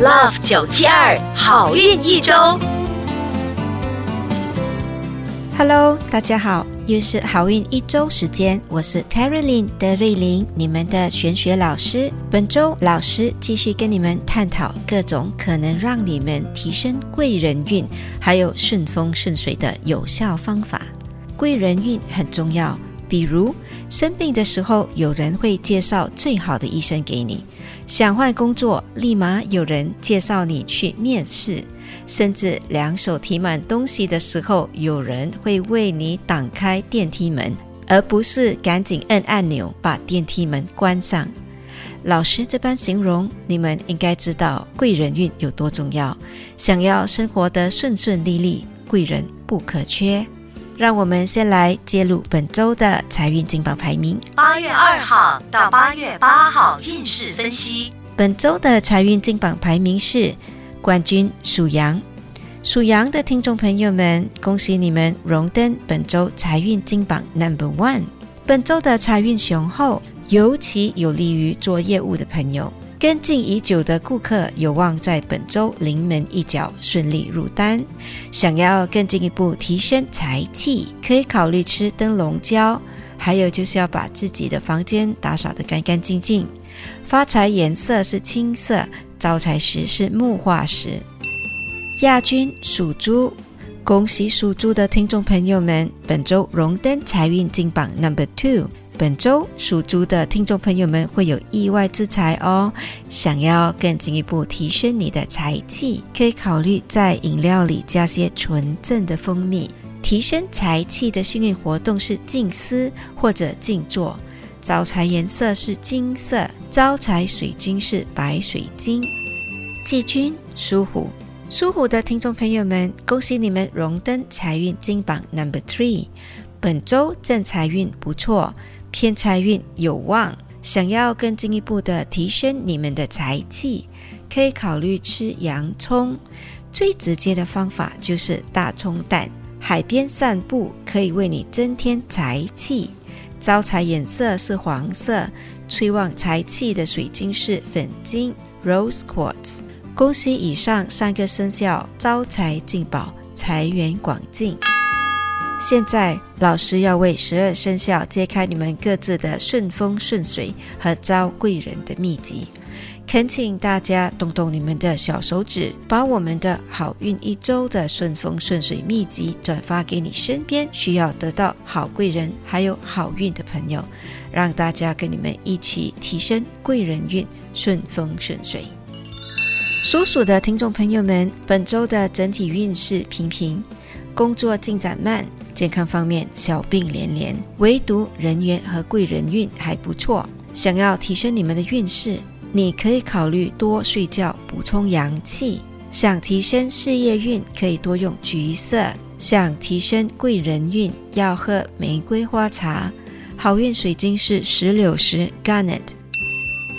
Love 九七二好运一周。Hello，大家好，又是好运一周时间，我是 Carolyn 德瑞琳，你们的玄学老师。本周老师继续跟你们探讨各种可能让你们提升贵人运，还有顺风顺水的有效方法。贵人运很重要，比如生病的时候，有人会介绍最好的医生给你；想换工作，立马有人介绍你去面试。甚至两手提满东西的时候，有人会为你挡开电梯门，而不是赶紧摁按钮把电梯门关上。老师这般形容，你们应该知道贵人运有多重要。想要生活得顺顺利利，贵人不可缺。让我们先来揭露本周的财运金榜排名。八月二号到八月八号运势分析。本周的财运金榜排名是冠军属羊。属羊的听众朋友们，恭喜你们荣登本周财运金榜 Number One。本周的财运雄厚，尤其有利于做业务的朋友。跟进已久的顾客有望在本周临门一脚，顺利入单。想要更进一步提升财气，可以考虑吃灯笼椒。还有就是要把自己的房间打扫得干干净净。发财颜色是青色，招财石是木化石。亚军属猪，恭喜属猪的听众朋友们，本周荣登财运金榜 Number Two。本周属猪的听众朋友们会有意外之财哦。想要更进一步提升你的财气，可以考虑在饮料里加些纯正的蜂蜜。提升财气的幸运活动是静思或者静坐。招财颜色是金色，招财水晶是白水晶。季军属虎。属虎的听众朋友们，恭喜你们荣登财运金榜 Number Three。本周正财运不错，偏财运有望。想要更进一步的提升你们的财气，可以考虑吃洋葱。最直接的方法就是大葱蛋。海边散步可以为你增添财气。招财颜色是黄色，催旺财气的水晶是粉晶 （Rose Quartz）。恭喜以上三个生肖招财进宝，财源广进。现在，老师要为十二生肖揭开你们各自的顺风顺水和招贵人的秘籍。恳请大家动动你们的小手指，把我们的好运一周的顺风顺水秘籍转发给你身边需要得到好贵人还有好运的朋友，让大家跟你们一起提升贵人运，顺风顺水。属鼠的听众朋友们，本周的整体运势平平，工作进展慢，健康方面小病连连，唯独人缘和贵人运还不错。想要提升你们的运势，你可以考虑多睡觉，补充阳气。想提升事业运，可以多用橘色。想提升贵人运，要喝玫瑰花茶。好运水晶是石榴石 （Garnet）。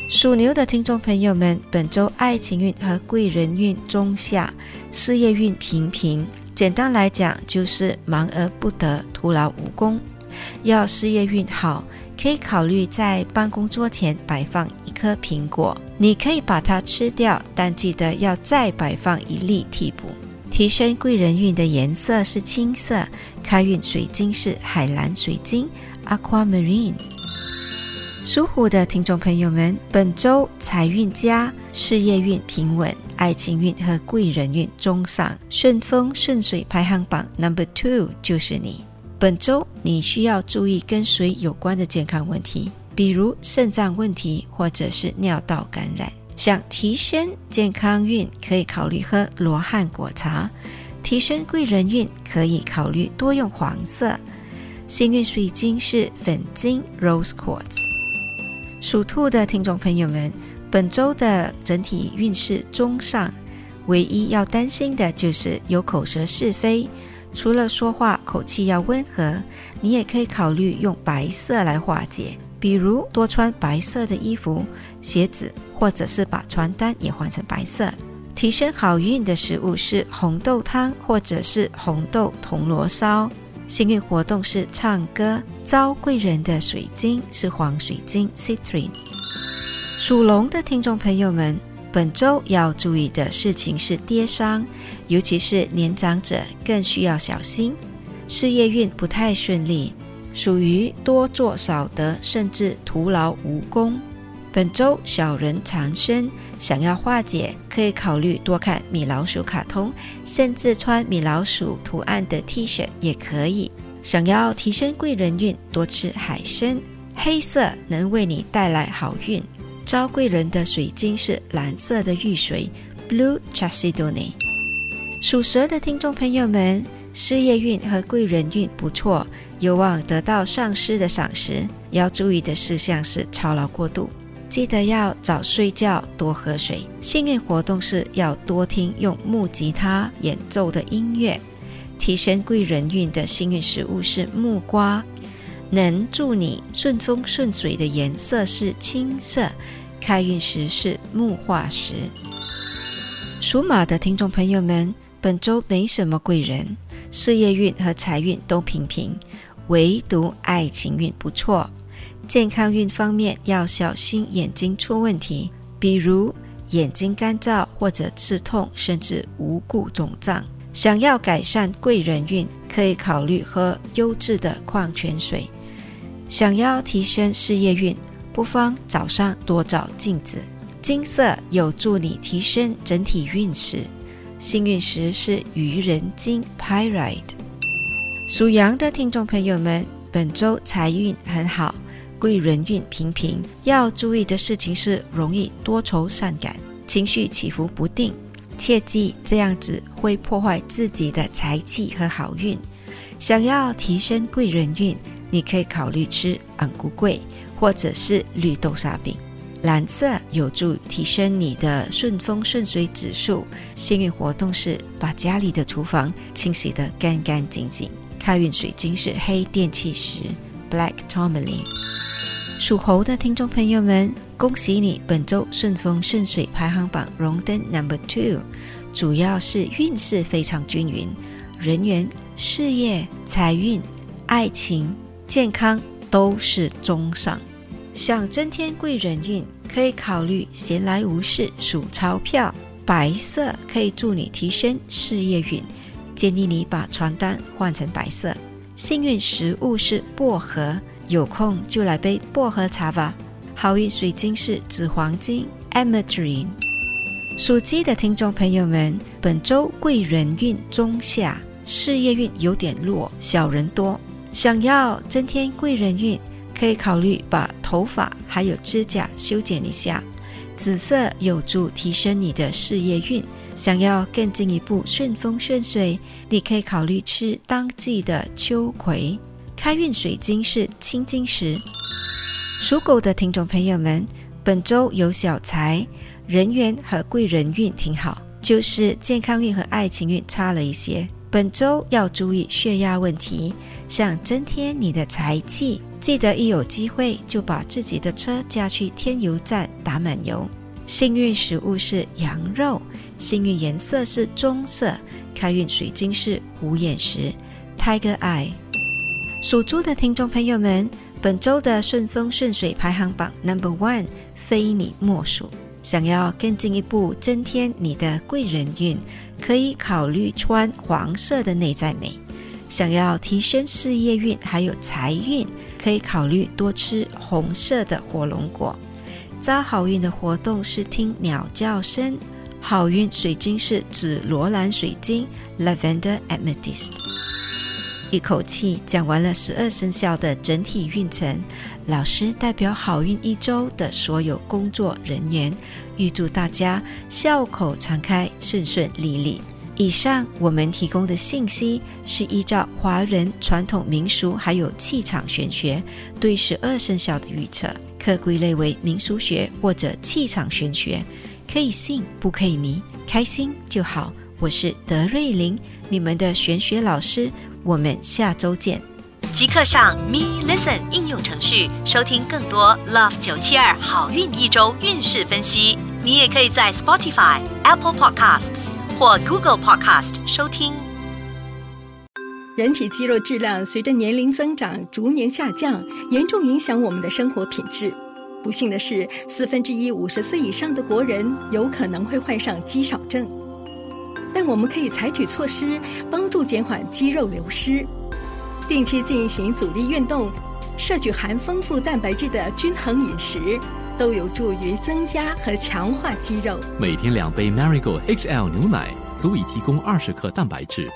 属牛的听众朋友们，本周爱情运和贵人运中下，事业运平平。简单来讲，就是忙而不得，徒劳无功。要事业运好，可以考虑在办公桌前摆放一颗苹果，你可以把它吃掉，但记得要再摆放一粒替补。提升贵人运的颜色是青色，开运水晶是海蓝水晶 （Aquamarine）。属虎的听众朋友们，本周财运佳，事业运平稳，爱情运和贵人运中上，顺风顺水排行榜 Number Two 就是你。本周你需要注意跟水有关的健康问题，比如肾脏问题或者是尿道感染。想提升健康运，可以考虑喝罗汉果茶；提升贵人运，可以考虑多用黄色。幸运水晶是粉晶 Rose Quartz。属兔的听众朋友们，本周的整体运势中上，唯一要担心的就是有口舌是非。除了说话口气要温和，你也可以考虑用白色来化解，比如多穿白色的衣服、鞋子，或者是把床单也换成白色。提升好运的食物是红豆汤或者是红豆铜锣烧。幸运活动是唱歌，招贵人的水晶是黄水晶 Citrine。属龙的听众朋友们，本周要注意的事情是跌伤，尤其是年长者更需要小心。事业运不太顺利，属于多做少得，甚至徒劳无功。本周小人缠身，想要化解，可以考虑多看米老鼠卡通，甚至穿米老鼠图案的 T 恤也可以。想要提升贵人运，多吃海参，黑色能为你带来好运。招贵人的水晶是蓝色的玉髓 Blue Chalcedony。属蛇的听众朋友们，事业运和贵人运不错，有望得到上司的赏识。要注意的事项是操劳过度。记得要早睡觉，多喝水。幸运活动是要多听用木吉他演奏的音乐。提升贵人运的幸运食物是木瓜，能助你顺风顺水的颜色是青色。开运石是木化石。属马的听众朋友们，本周没什么贵人，事业运和财运都平平，唯独爱情运不错。健康运方面要小心眼睛出问题，比如眼睛干燥或者刺痛，甚至无故肿胀。想要改善贵人运，可以考虑喝优质的矿泉水。想要提升事业运，不妨早上多照镜子。金色有助你提升整体运势。幸运石是愚人金 （Pyrite）。属羊的听众朋友们，本周财运很好。贵人运平平，要注意的事情是容易多愁善感，情绪起伏不定，切记这样子会破坏自己的财气和好运。想要提升贵人运，你可以考虑吃昂菇桂或者是绿豆沙饼。蓝色有助提升你的顺风顺水指数。幸运活动是把家里的厨房清洗得干干净净。开运水晶是黑电气石 （Black Tourmaline）。属猴的听众朋友们，恭喜你本周顺风顺水排行榜荣登 Number Two，主要是运势非常均匀，人缘、事业、财运、爱情、健康都是中上。想增添贵人运，可以考虑闲来无事数钞票。白色可以助你提升事业运，建议你把床单换成白色。幸运食物是薄荷。有空就来杯薄荷茶吧。好运水晶是紫黄金 （Ametrine）。属鸡的听众朋友们，本周贵人运中下，事业运有点弱，小人多。想要增添贵人运，可以考虑把头发还有指甲修剪一下。紫色有助提升你的事业运。想要更进一步顺风顺水，你可以考虑吃当季的秋葵。开运水晶是青金石。属狗的听众朋友们，本周有小财，人缘和贵人运挺好，就是健康运和爱情运差了一些。本周要注意血压问题，想增添你的财气，记得一有机会就把自己的车驾去添油站打满油。幸运食物是羊肉，幸运颜色是棕色，开运水晶是虎眼石 （Tiger Eye）。属猪的听众朋友们，本周的顺风顺水排行榜 Number One 非你莫属。想要更进一步增添你的贵人运，可以考虑穿黄色的内在美。想要提升事业运还有财运，可以考虑多吃红色的火龙果。招好运的活动是听鸟叫声。好运水晶是紫罗兰水晶 Lavender Amethyst。一口气讲完了十二生肖的整体运程，老师代表好运一周的所有工作人员，预祝大家笑口常开，顺顺利利。以上我们提供的信息是依照华人传统民俗还有气场玄学对十二生肖的预测。可归类为民俗学或者气场玄学，可以信不可以迷，开心就好。我是德瑞琳，你们的玄学老师，我们下周见。即刻上 Me Listen 应用程序收听更多 Love 九七二好运一周运势分析。你也可以在 Spotify、Apple Podcasts 或 Google Podcast 收听。人体肌肉质量随着年龄增长逐年下降，严重影响我们的生活品质。不幸的是，四分之一五十岁以上的国人有可能会患上肌少症。但我们可以采取措施，帮助减缓肌肉流失。定期进行阻力运动，摄取含丰富蛋白质的均衡饮食，都有助于增加和强化肌肉。每天两杯 Marigold HL 牛奶，足以提供二十克蛋白质。